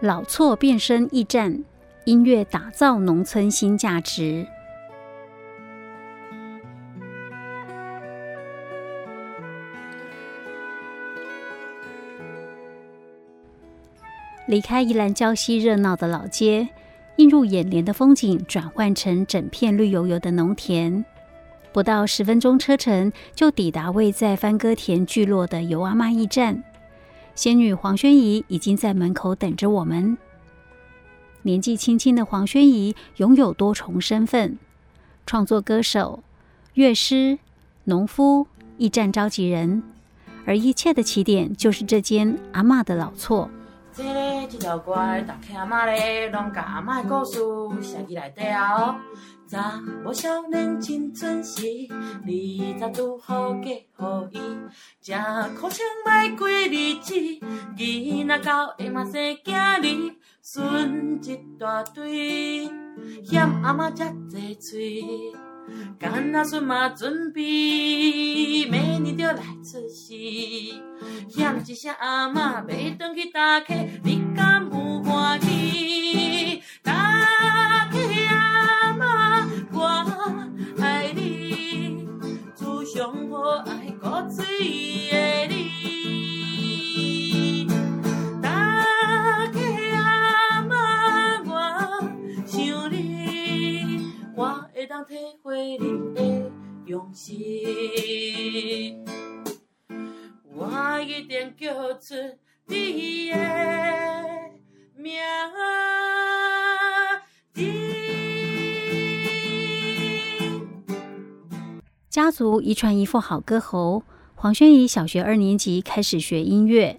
老厝变身驿站，音乐打造农村新价值。离开宜兰礁溪热闹的老街，映入眼帘的风景转换成整片绿油油的农田。不到十分钟车程，就抵达位在番歌田聚落的尤阿妈驿站。仙女黄宣仪已经在门口等着我们。年纪轻轻的黄宣仪拥有多重身份：创作歌手、乐师、农夫、驿站召集人。而一切的起点，就是这间阿嬷的老厝。这条歌，大客阿妈咧，拢甲阿妈的故事写起来底啊！哦，查某少年青春时，二十拄好嫁予伊，正苦情歹过日子，囡仔到会嘛生囝儿，孙一大堆，嫌阿妈遮济嘴。干那孙嘛准备，明年就来出世。嫌一声阿嬷，要转去打客，你敢有遗传一副好歌喉，黄轩怡小学二年级开始学音乐，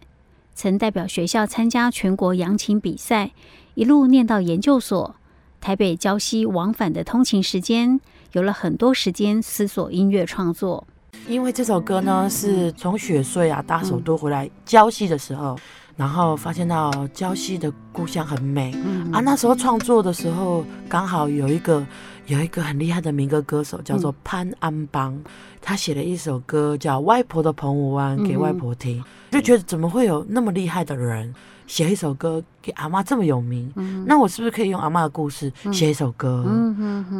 曾代表学校参加全国扬琴比赛，一路念到研究所。台北礁溪往返的通勤时间，有了很多时间思索音乐创作。因为这首歌呢，是从雪穗啊大首都回来礁溪的时候，嗯、然后发现到礁溪的故乡很美、嗯、啊。那时候创作的时候，刚好有一个有一个很厉害的民歌歌手叫做潘安邦，嗯、他写了一首歌叫《外婆的澎湖湾》给外婆听，嗯、就觉得怎么会有那么厉害的人。写一首歌给阿妈这么有名，嗯、那我是不是可以用阿妈的故事写一首歌？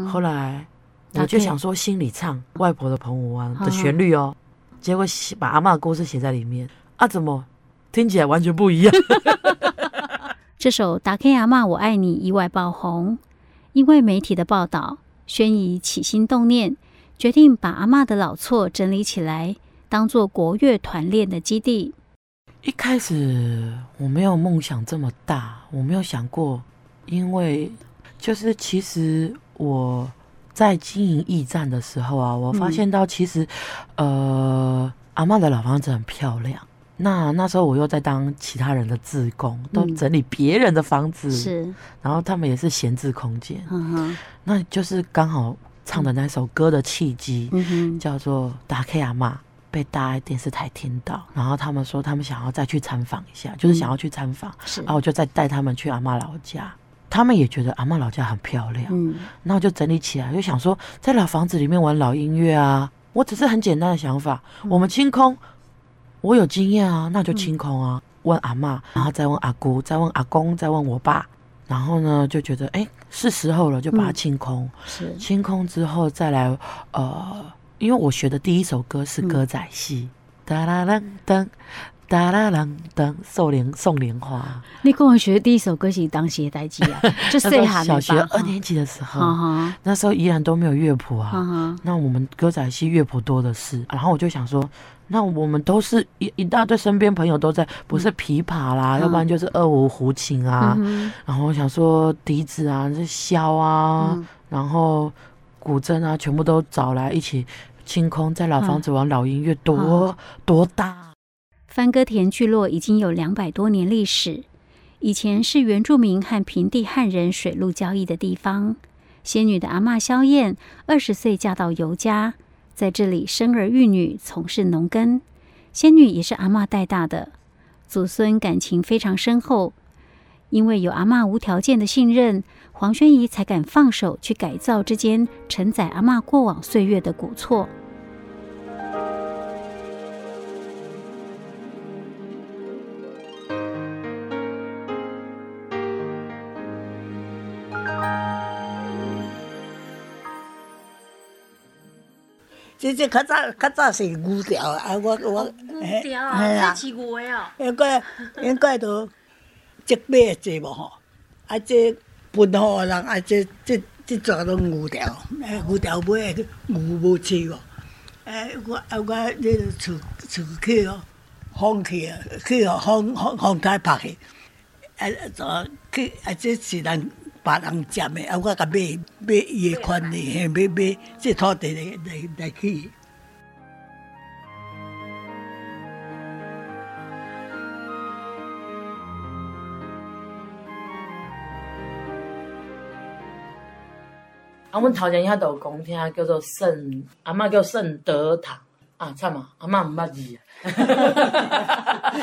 后来我就想说，心里唱外婆的澎湖湾的旋律哦，嗯、结果写把阿妈的故事写在里面。啊，怎么？听起来完全不一样？这首《打开阿妈我爱你》意外爆红，因为媒体的报道，宣怡起心动念，决定把阿妈的老厝整理起来，当做国乐团练的基地。一开始我没有梦想这么大，我没有想过，因为就是其实我在经营驿站的时候啊，我发现到其实，嗯、呃，阿妈的老房子很漂亮。那那时候我又在当其他人的志工，都整理别人的房子，是、嗯，然后他们也是闲置空间，那就是刚好唱的那首歌的契机，叫做《大客阿嬷》。被大电视台听到，然后他们说他们想要再去参访一下，就是想要去参访，是，然后我就再带他们去阿妈老家，他们也觉得阿妈老家很漂亮，嗯，那我就整理起来，就想说在老房子里面玩老音乐啊，我只是很简单的想法，我们清空，我有经验啊，那就清空啊，问阿妈，然后再问阿姑，再问阿公，再问我爸，然后呢就觉得哎是时候了，就把它清空，是。清空之后再来呃。因为我学的第一首歌是歌仔戏，哒啦啦噔，哒啦啦当，送莲送莲花。你跟我学的第一首歌是当时的代志啊，就小学二年级的时候，那时候依然都没有乐谱啊。那我们歌仔戏乐谱多的是，然后我就想说，那我们都是一一大堆身边朋友都在，不是琵琶啦，要不然就是二胡、胡琴啊。然后我想说笛子啊，是箫啊，然后。古筝啊，全部都找来一起清空，在老房子玩老音乐，多、啊、多大？番歌田聚落已经有两百多年历史，以前是原住民和平地汉人水陆交易的地方。仙女的阿嬷萧燕二十岁嫁到尤家，在这里生儿育女，从事农耕。仙女也是阿嬷带大的，祖孙感情非常深厚。因为有阿嬷无条件的信任，黄宣仪才敢放手去改造这间承载阿嬷过往岁月的古厝。这这较早较早是牛条啊，我我牛条啊，是牛的哦。应该应该都积买济无吼，啊这分好人啊这这这全拢牛条，哎牛条买的牛无饲哦，哎我啊我这厝厝去哦，风去啊去哦风风风台拍去，啊怎去啊这是人。别人占的，啊！我甲买买伊的权利，嘿，买买这土地来来来去。啊，阮头前遐都有讲听，叫做圣阿嬷叫圣德堂啊，惨啊，阿嬷毋捌字啊。哈哈哈！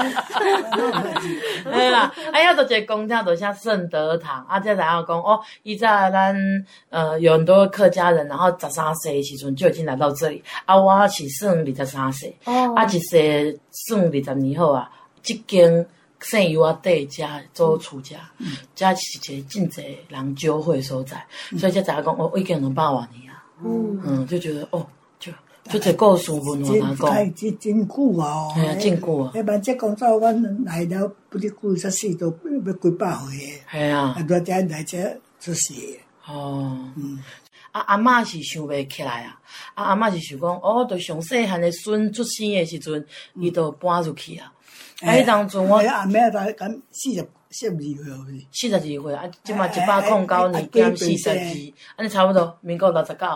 啦，哎呀，都一个公庙，都像圣德堂，啊，这然后讲哦，以前咱呃有很多客家人，然后十三岁时阵就已经来到这里，啊，我是算二十三岁，哦，啊，一岁算二十年后啊，这间圣油啊地家做厝家，家是一个真侪人招会所在，所以这才讲哦，已经两百万年啊，嗯，嗯，就觉得哦。就这故事文我哪讲？真真真久啊！系啊，真久啊！一般这工作，阮来了不哩久，才死都要几百岁个。系啊，很多人来这出事。哦，嗯，啊阿嬷是想袂起来啊！啊阿嬷是想讲，哦，就上细汉的孙出生的时阵，伊就搬出去啊。哎，当阵我阿妹才敢四十四十二岁，四十二岁啊，即嘛一百零九年减四十二，安尼差不多民国六十九。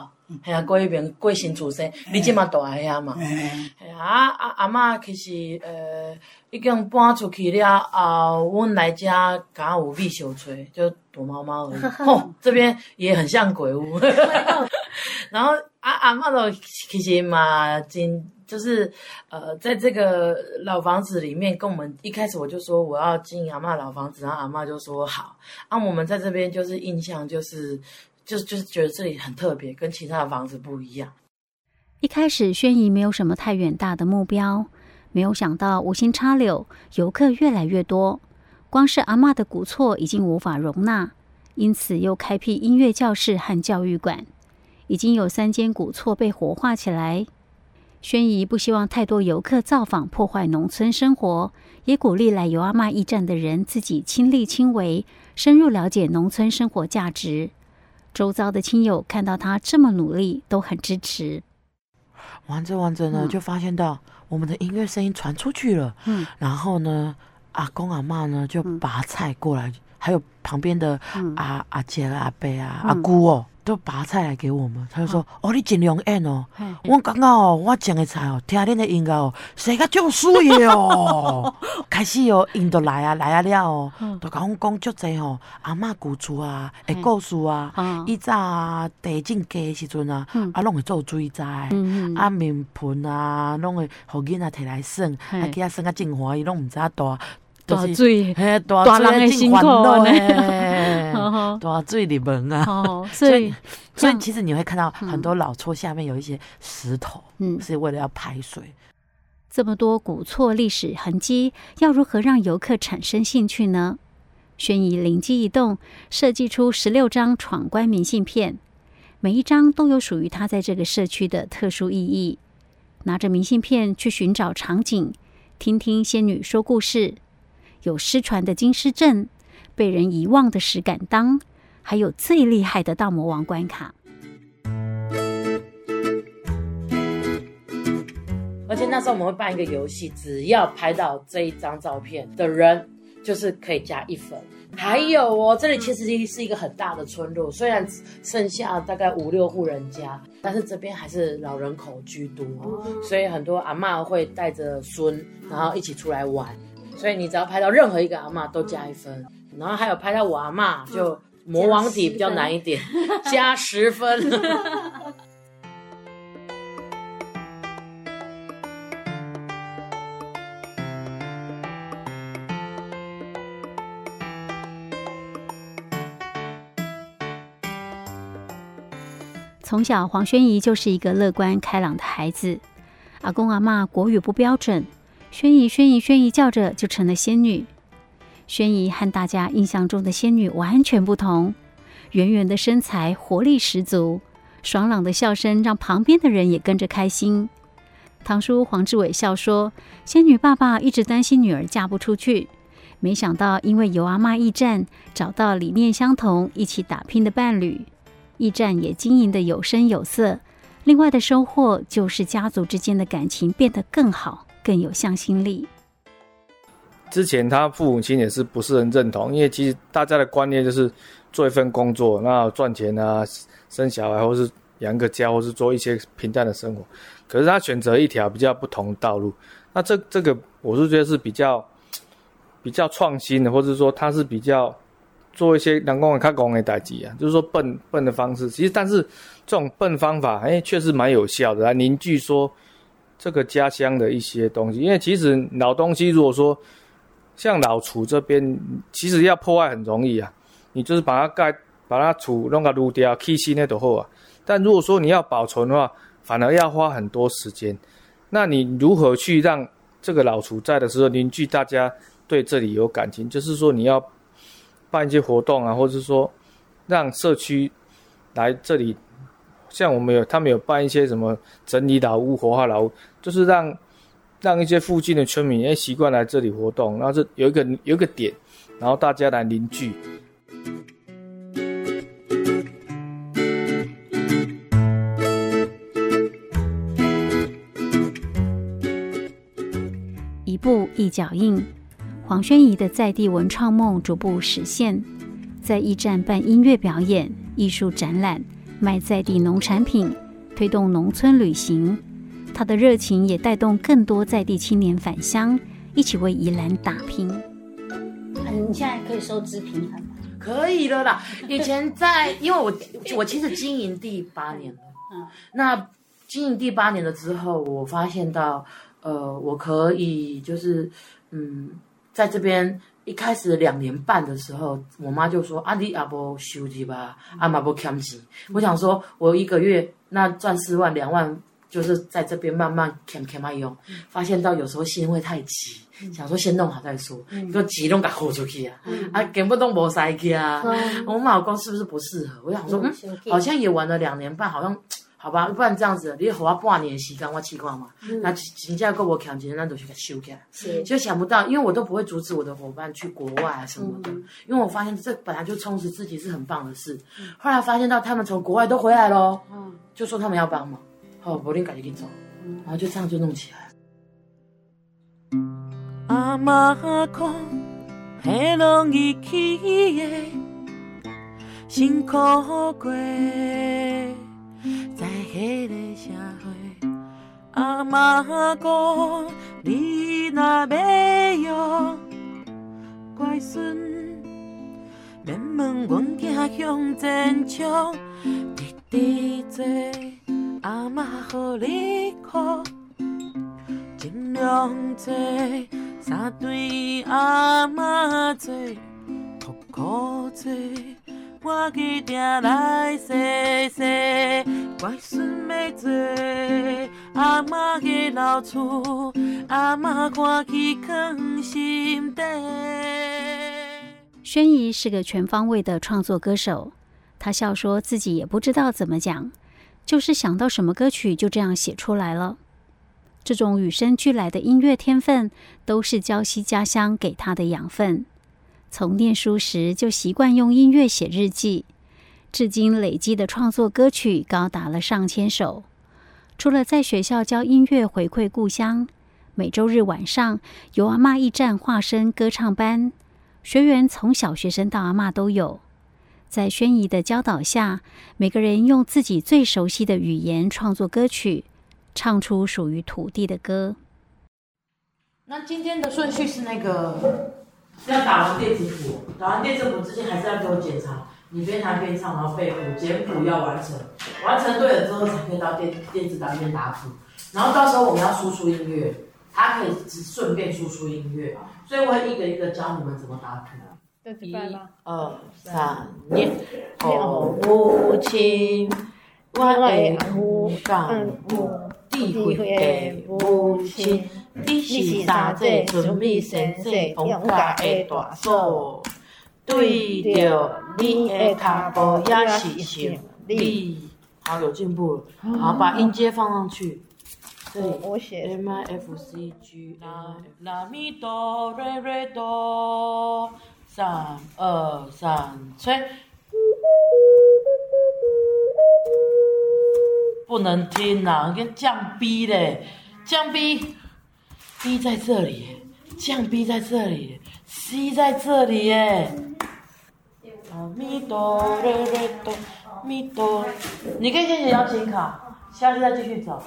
系啊，过一边过新出生，你即嘛大个呀嘛？系啊，阿阿嬷其实呃已经搬出去了后，阮来家刚有蜜小吹，就躲猫猫而已。吼，这边也很像鬼屋。然后阿阿嬷都其实嘛，真就是呃，在这个老房子里面，跟我们一开始我就说我要进阿嬷老房子，然后阿嬷就说好。啊，我们在这边就是印象就是。就就是觉得这里很特别，跟其他的房子不一样。一开始，轩姨没有什么太远大的目标，没有想到无心插柳，游客越来越多。光是阿嬷的古厝已经无法容纳，因此又开辟音乐教室和教育馆，已经有三间古厝被活化起来。轩姨不希望太多游客造访破坏农村生活，也鼓励来游阿嬷驿站的人自己亲力亲为，深入了解农村生活价值。周遭的亲友看到他这么努力，都很支持。玩着玩着呢，嗯、就发现到我们的音乐声音传出去了。嗯，然后呢，阿公阿妈呢就拔菜过来，嗯、还有旁边的阿阿姐阿伯啊、嗯、阿姑哦。都拔菜来给我们，他就说：“哦，你尽量演哦。”我感觉哦，我种的菜哦，听恁的音乐哦，谁个就水哦。开始哦，因都来啊来啊了哦，都甲阮讲足济哦，阿嬷古厝啊，的故事啊，以早地震计时阵啊，啊拢会做水灾，啊面盆啊，拢会互囡仔摕来耍，啊去遐耍啊真欢喜，拢毋知影大大水，嘿大人的辛苦呢。多 水里门啊，哦、所以所以其实你会看到很多老厝下面有一些石头，嗯，是为了要排水。这么多古厝历史痕迹，要如何让游客产生兴趣呢？轩怡灵机一动，设计出十六张闯关明信片，每一张都有属于他在这个社区的特殊意义。拿着明信片去寻找场景，听听仙女说故事，有失传的金狮镇。被人遗忘的石敢当，还有最厉害的大魔王关卡。而且那时候我们会办一个游戏，只要拍到这一张照片的人，就是可以加一分。还有哦，这里其实是一个很大的村落，虽然剩下大概五六户人家，但是这边还是老人口居多，所以很多阿嬷会带着孙，然后一起出来玩。所以你只要拍到任何一个阿嬷，都加一分。然后还有拍到我阿嬷，就魔王体比较难一点，加十分。从小，黄轩怡就是一个乐观开朗的孩子。阿公阿嬷国语不标准，轩姨轩姨轩姨叫着就成了仙女。轩姨和大家印象中的仙女完全不同，圆圆的身材，活力十足，爽朗的笑声让旁边的人也跟着开心。堂叔黄志伟笑说：“仙女爸爸一直担心女儿嫁不出去，没想到因为游阿嬷驿站，找到理念相同、一起打拼的伴侣，驿站也经营得有声有色。另外的收获就是家族之间的感情变得更好，更有向心力。”之前他父母亲也是不是很认同，因为其实大家的观念就是做一份工作，那赚钱啊，生小孩，或是养个家，或是做一些平淡的生活。可是他选择一条比较不同的道路，那这这个我是觉得是比较比较创新的，或者说他是比较做一些能够看工的代际啊，就是说笨笨的方式。其实但是这种笨方法，哎，确实蛮有效的，来凝聚说这个家乡的一些东西。因为其实老东西如果说像老厝这边，其实要破坏很容易啊，你就是把它盖，把它厝弄个撸掉，起新的都好啊。但如果说你要保存的话，反而要花很多时间。那你如何去让这个老厝在的时候凝聚大家对这里有感情？就是说你要办一些活动啊，或者是说让社区来这里，像我们有他们有办一些什么整理老屋、活化老屋，就是让。让一些附近的村民也习惯来这里活动，然后这有一个有一个点，然后大家来凝聚。一步一脚印，黄宣仪的在地文创梦逐步实现，在驿站办音乐表演、艺术展览，卖在地农产品，推动农村旅行。他的热情也带动更多在地青年返乡，一起为宜兰打拼。你现在可以收支平衡吗？可以了啦。以前在，因为我我其实经营第八年了。嗯。那经营第八年了之后，我发现到，呃，我可以就是，嗯，在这边一开始两年半的时候，我妈就说：“啊，你阿不休息吧，阿妈不欠钱。”我想说，我一个月那赚四万两万。就是在这边慢慢看看嘛用，发现到有时候心会太急，嗯、想说先弄好再说，一个急拢给豁出去啊，嗯、啊根本都无塞去啊。嗯、我老公是不是不适合？我想说，嗯，好像也玩了两年半，好像好吧，不然这样子，你给我半年的时间我试看嘛。嗯、那请假够我扛钱，那就去给收起来。是，就想不到，因为我都不会阻止我的伙伴去国外啊什么的，嗯、因为我发现这本来就充实自己是很棒的事。嗯、后来发现到他们从国外都回来喽，嗯、就说他们要帮忙。好，柏林赶紧走，然后就这样就弄起来。阿妈讲，很容易起的，辛苦过，在那个社会。阿妈讲，你若要用乖孙，免问阮家乡真强，直直做。阿妈好你苦，尽量做，三对阿妈做，苦苦做，我一定来细细，乖孙要做，阿妈的老厝，阿妈看去藏心底。宣仪是个全方位的创作歌手，她笑说自己也不知道怎么讲。就是想到什么歌曲就这样写出来了。这种与生俱来的音乐天分，都是礁溪家乡给他的养分。从念书时就习惯用音乐写日记，至今累积的创作歌曲高达了上千首。除了在学校教音乐回馈故乡，每周日晚上由阿嬷驿站化身歌唱班，学员从小学生到阿嬷都有。在宣仪的教导下，每个人用自己最熟悉的语言创作歌曲，唱出属于土地的歌。那今天的顺序是那个，要打完电子谱，打完电子谱之前还是要给我检查，你边弹边唱，然后背谱，简谱要完成，完成对了之后才可以到电电子档里面打谱。然后到时候我们要输出音乐，他可以只顺便输出音乐，所以我会一个一个教你们怎么打谱。一、二、三，念。父母亲，我爱母港母，智慧的母亲，你是三界准备神圣勇敢的大嫂，对着你的脚步也是胜利。好，有进步了。好，把音阶放上去。对我写 M I F C G 拉拉咪哆瑞瑞哆，三二三，吹。不能听呐，跟降 B 嘞，降 B 在这里，降 B 在这里，C 在这里耶。咪哆瑞瑞哆，咪哆，你可以先写邀请卡，下次再继续走。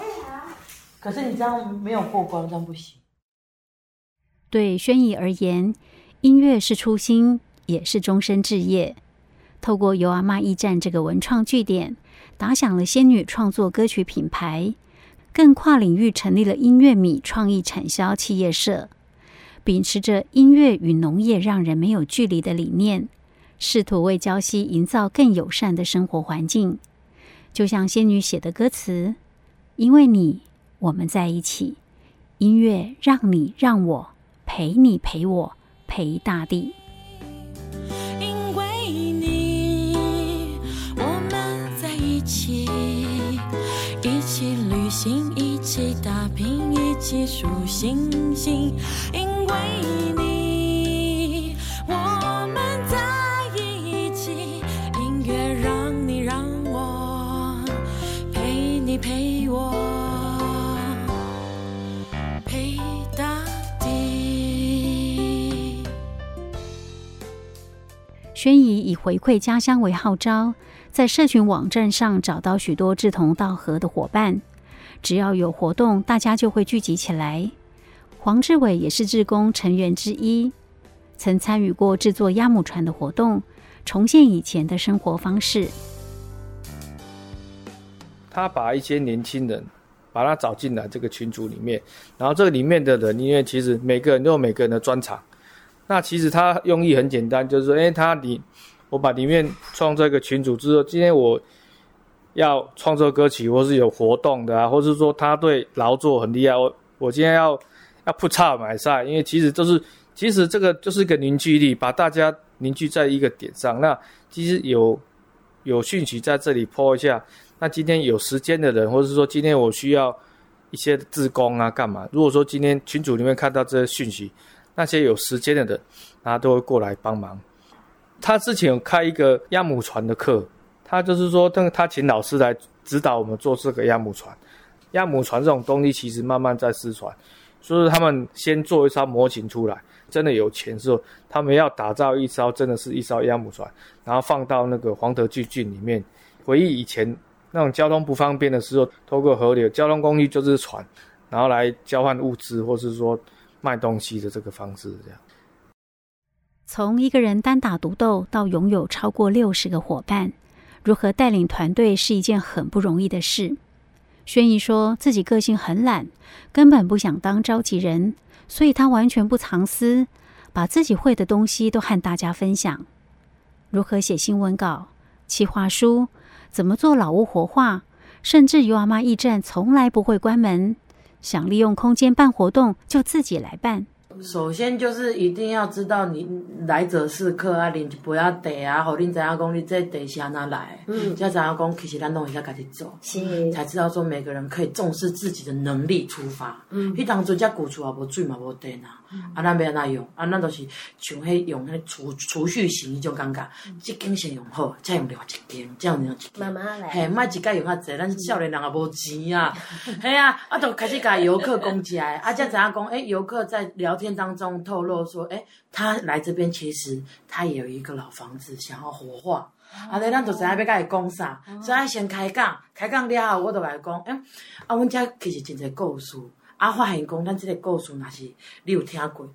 可是你这样没有过关，这样不行。对轩怡而言，音乐是初心，也是终身志业。透过由阿妈驿站这个文创据点，打响了仙女创作歌曲品牌，更跨领域成立了音乐米创意产销企业社，秉持着音乐与农业让人没有距离的理念，试图为礁溪营造更友善的生活环境。就像仙女写的歌词：“因为你，我们在一起，音乐让你让我陪你陪我陪大地。”起数星星。因为你，我们在一起。音乐让你让我陪你陪我陪大地。轩怡以回馈家乡为号召，在社群网站上找到许多志同道合的伙伴。只要有活动，大家就会聚集起来。黄志伟也是志工成员之一，曾参与过制作鸭母船的活动，重现以前的生活方式。他把一些年轻人，把他找进来这个群组里面，然后这个里面的人，因为其实每个人都有每个人的专长。那其实他用意很简单，就是说，诶，他里我把里面创造一个群组之后，今天我。要创作歌曲，或是有活动的啊，或是说他对劳作很厉害。我我今天要要铺差买菜，因为其实都是其实这个就是一个凝聚力，把大家凝聚在一个点上。那其实有有讯息在这里 po 一下。那今天有时间的人，或者是说今天我需要一些志工啊，干嘛？如果说今天群组里面看到这些讯息，那些有时间的人，他都会过来帮忙。他之前有开一个亚母船的课。他就是说，他他请老师来指导我们做这个鸭母船。鸭母船这种东西其实慢慢在失传，所以他们先做一艘模型出来，真的有钱之后，他们要打造一艘真的是一艘鸭母船，然后放到那个黄德巨郡里面，回忆以前那种交通不方便的时候，透过河流，交通工具就是船，然后来交换物资或是说卖东西的这个方式，这样。从一个人单打独斗到拥有超过六十个伙伴。如何带领团队是一件很不容易的事。轩怡说自己个性很懒，根本不想当召集人，所以他完全不藏私，把自己会的东西都和大家分享。如何写新闻稿、企划书，怎么做老屋活化，甚至由阿妈驿站从来不会关门，想利用空间办活动就自己来办。首先就是一定要知道你来者是客啊，你不要得啊，好，你怎样讲，你这得是哪来？嗯，要怎样讲，其实咱弄一下开始做，是才知道说每个人可以重视自己的能力出发。嗯，迄当初只古厝也无水嘛无电啊，啊，咱要安怎用？啊，咱都是像迄用迄储储蓄型迄种感觉，一间先用好，再用另外一间，这样子样。慢慢来，嘿，莫一家用较济，咱少年人也无钱啊，嘿啊，啊，就开始甲游客讲起来，啊，才知影讲，诶，游客在聊天。当中透露说，哎，他来这边其实他也有一个老房子想要活化，啊，那咱就知影要甲伊讲啥，所以先开讲，开讲了后，我就来讲，哎，啊，阮遮其实真侪故事，啊，发现讲咱这个故事若是你有听过，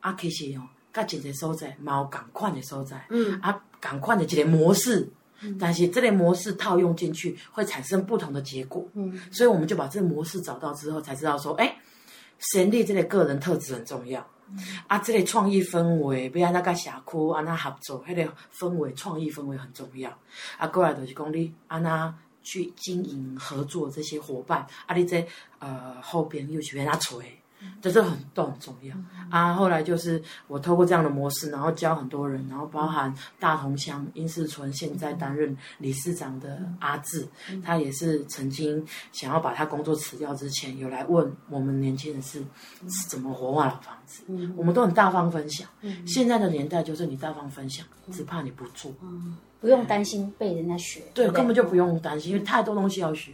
啊，其实哦，甲真侪所在嘛有共款的所在，嗯，啊，共款的一个模式，但是这个模式套用进去会产生不同的结果，嗯，所以我们就把这个模式找到之后，才知道说，哎。先立这个个人特质很重要，啊，这个创意氛围，不要安那个社区安那合作，迄、那个氛围创意氛围很重要。啊，过来就是讲你安那去经营合作这些伙伴，啊，你这呃后边又是安那找，这是很都很重要啊。后来就是我透过这样的模式，然后教很多人，然后包含大同乡英士村现在担任理事长的阿志，他也是曾经想要把他工作辞掉之前，有来问我们年轻人是是怎么活化老房子。我们都很大方分享。现在的年代就是你大方分享，只怕你不做，不用担心被人家学。对，根本就不用担心，因为太多东西要学。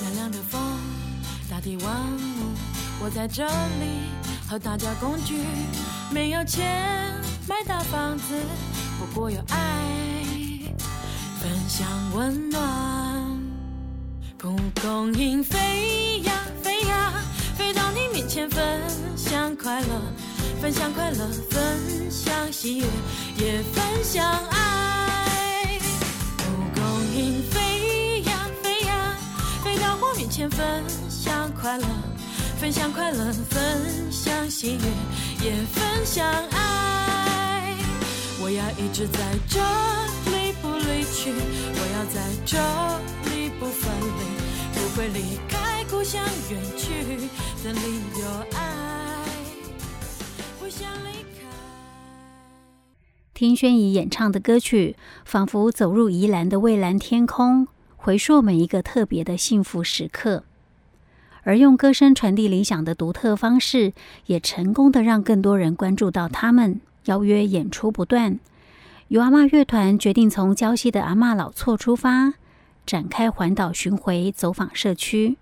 凉凉的风，大地万物，我在这里和大家共聚。没有钱买大房子，不过有爱，分享温暖。蒲公英飞呀飞呀，飞到你面前，分享快乐，分享快乐，分享喜悦，也分享爱。蒲公英飞，前，分享快乐，分享快乐，分享喜悦，也分享爱。我要一直在这里不离去，我要在这里不分离，不会离开故乡远去，这里有爱，不想离开。听宣仪演唱的歌曲，仿佛走入宜兰的蔚蓝天空，回溯每一个特别的幸福时刻。而用歌声传递理想的独特方式，也成功的让更多人关注到他们。邀约演出不断，由阿嬷乐团决定从礁溪的阿嬷老厝出发，展开环岛巡回，走访社区，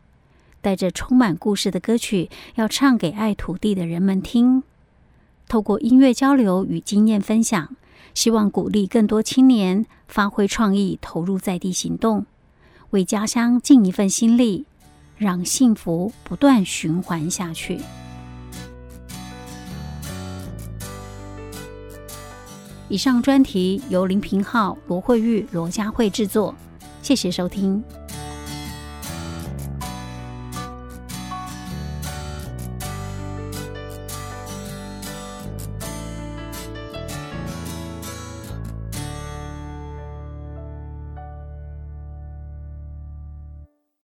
带着充满故事的歌曲，要唱给爱土地的人们听。透过音乐交流与经验分享，希望鼓励更多青年发挥创意，投入在地行动，为家乡尽一份心力，让幸福不断循环下去。以上专题由林平浩、罗慧玉、罗佳慧制作，谢谢收听。